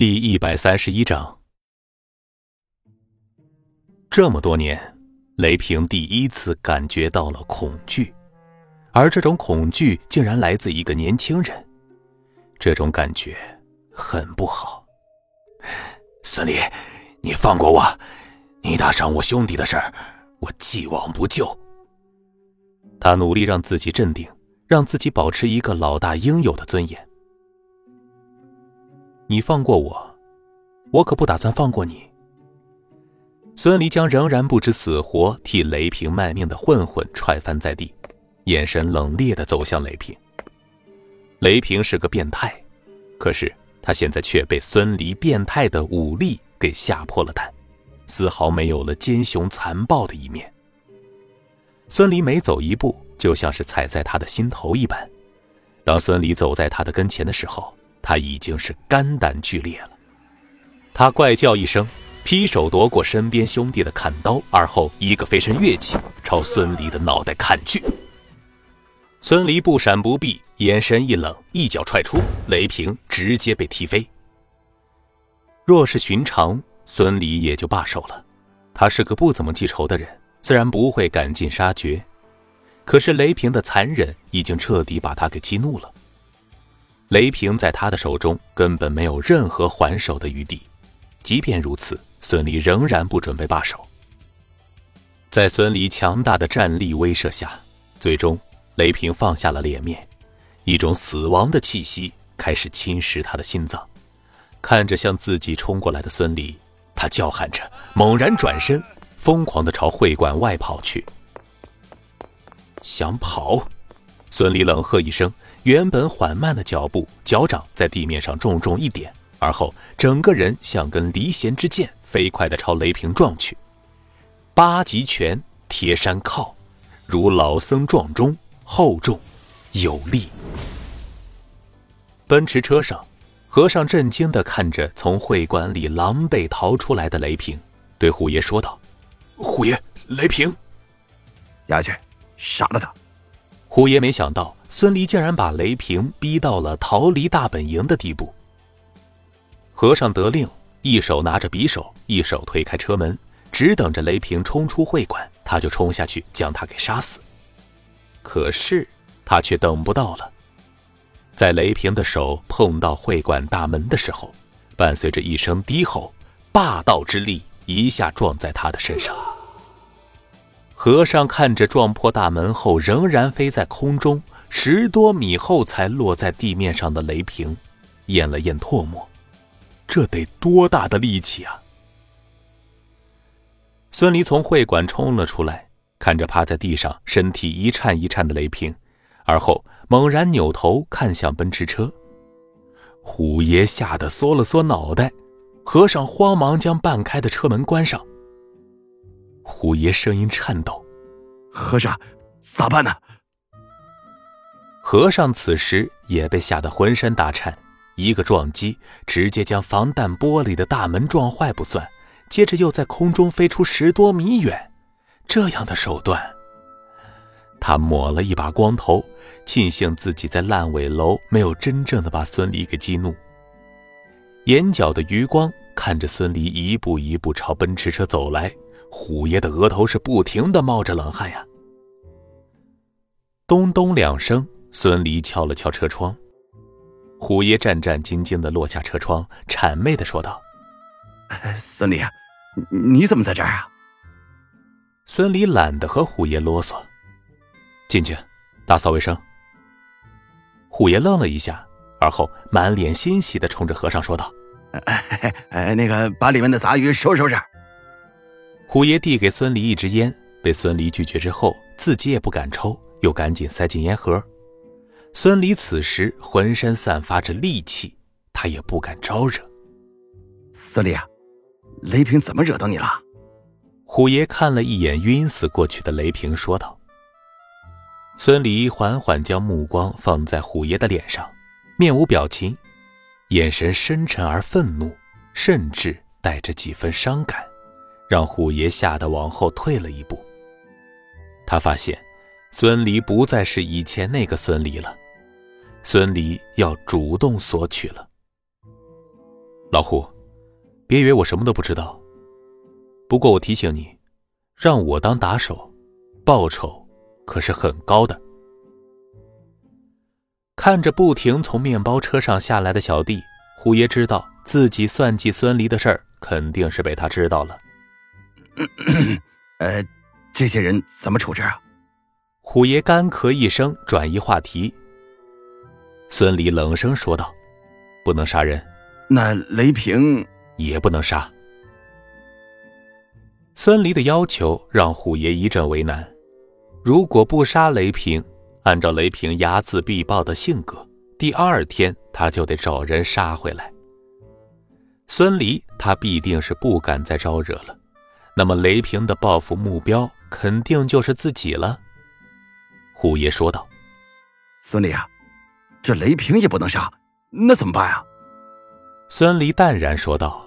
第一百三十一章，这么多年，雷平第一次感觉到了恐惧，而这种恐惧竟然来自一个年轻人，这种感觉很不好。孙离，你放过我，你打伤我兄弟的事儿，我既往不咎。他努力让自己镇定，让自己保持一个老大应有的尊严。你放过我，我可不打算放过你。孙离将仍然不知死活替雷平卖命的混混踹翻在地，眼神冷冽的走向雷平。雷平是个变态，可是他现在却被孙离变态的武力给吓破了胆，丝毫没有了奸雄残暴的一面。孙离每走一步，就像是踩在他的心头一般。当孙离走在他的跟前的时候，他已经是肝胆俱裂了，他怪叫一声，劈手夺过身边兄弟的砍刀，而后一个飞身跃起，朝孙离的脑袋砍去。孙离不闪不避，眼神一冷，一脚踹出，雷平直接被踢飞。若是寻常，孙离也就罢手了，他是个不怎么记仇的人，自然不会赶尽杀绝。可是雷平的残忍已经彻底把他给激怒了。雷平在他的手中根本没有任何还手的余地，即便如此，孙离仍然不准备罢手。在孙离强大的战力威慑下，最终雷平放下了脸面，一种死亡的气息开始侵蚀他的心脏。看着向自己冲过来的孙离，他叫喊着，猛然转身，疯狂地朝会馆外跑去。想跑？孙离冷喝一声。原本缓慢的脚步，脚掌在地面上重重一点，而后整个人像根离弦之箭，飞快地朝雷平撞去。八极拳贴山靠，如老僧撞钟，厚重有力。奔驰车上，和尚震惊地看着从会馆里狼狈逃出来的雷平，对虎爷说道：“虎爷，雷平，下去，杀了他。”虎爷没想到。孙离竟然把雷平逼到了逃离大本营的地步。和尚得令，一手拿着匕首，一手推开车门，只等着雷平冲出会馆，他就冲下去将他给杀死。可是他却等不到了，在雷平的手碰到会馆大门的时候，伴随着一声低吼，霸道之力一下撞在他的身上。和尚看着撞破大门后仍然飞在空中。十多米后才落在地面上的雷平，咽了咽唾沫，这得多大的力气啊！孙离从会馆冲了出来，看着趴在地上、身体一颤一颤的雷平，而后猛然扭头看向奔驰车。虎爷吓得缩了缩脑袋，和尚慌忙将半开的车门关上。虎爷声音颤抖：“和尚，咋办呢？”和尚此时也被吓得浑身打颤，一个撞击直接将防弹玻璃的大门撞坏不算，接着又在空中飞出十多米远。这样的手段，他抹了一把光头，庆幸自己在烂尾楼没有真正的把孙离给激怒。眼角的余光看着孙离一步一步朝奔驰车走来，虎爷的额头是不停的冒着冷汗呀。咚咚两声。孙离敲了敲车窗，虎爷战战兢兢的落下车窗，谄媚的说道：“孙离，你怎么在这儿啊？”孙离懒得和虎爷啰嗦，进去打扫卫生。虎爷愣了一下，而后满脸欣喜的冲着和尚说道：“哎，那个把里面的杂鱼收拾收拾。”虎爷递给孙离一支烟，被孙离拒绝之后，自己也不敢抽，又赶紧塞进烟盒。孙离此时浑身散发着戾气，他也不敢招惹。孙离，雷平怎么惹到你了？虎爷看了一眼晕死过去的雷平，说道。孙离缓缓将目光放在虎爷的脸上，面无表情，眼神深沉而愤怒，甚至带着几分伤感，让虎爷吓得往后退了一步。他发现。孙离不再是以前那个孙离了，孙离要主动索取了。老胡，别以为我什么都不知道。不过我提醒你，让我当打手，报酬可是很高的。看着不停从面包车上下来的小弟，虎爷知道自己算计孙离的事儿肯定是被他知道了。呃，这些人怎么处置啊？虎爷干咳一声，转移话题。孙离冷声说道：“不能杀人。”那雷平也不能杀。孙离的要求让虎爷一阵为难。如果不杀雷平，按照雷平睚眦必报的性格，第二天他就得找人杀回来。孙离他必定是不敢再招惹了。那么雷平的报复目标肯定就是自己了。虎爷说道：“孙离啊，这雷平也不能杀，那怎么办啊？”孙离淡然说道：“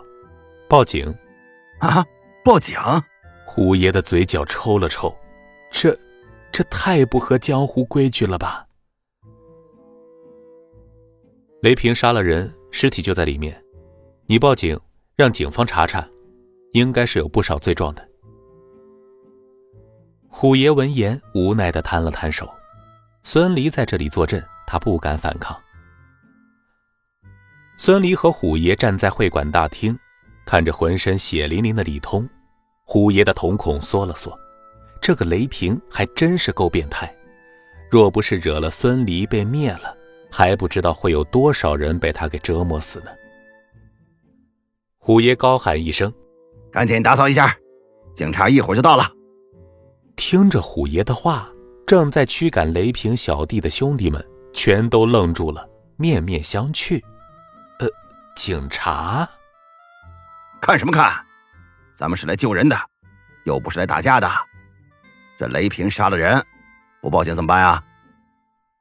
报警，啊，报警！”虎爷的嘴角抽了抽，这，这太不合江湖规矩了吧？雷平杀了人，尸体就在里面，你报警，让警方查查，应该是有不少罪状的。虎爷闻言，无奈的摊了摊手。孙离在这里坐镇，他不敢反抗。孙离和虎爷站在会馆大厅，看着浑身血淋淋的李通，虎爷的瞳孔缩了缩。这个雷平还真是够变态，若不是惹了孙离被灭了，还不知道会有多少人被他给折磨死呢。虎爷高喊一声：“赶紧打扫一下，警察一会儿就到了。”听着虎爷的话，正在驱赶雷平小弟的兄弟们全都愣住了，面面相觑。呃警察，看什么看？咱们是来救人的，又不是来打架的。这雷平杀了人，不报警怎么办啊？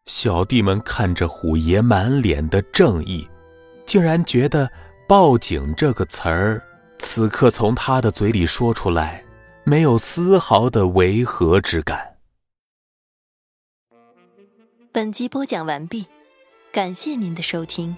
小弟们看着虎爷满脸的正义，竟然觉得“报警”这个词儿，此刻从他的嘴里说出来，没有丝毫的违和之感。本集播讲完毕，感谢您的收听。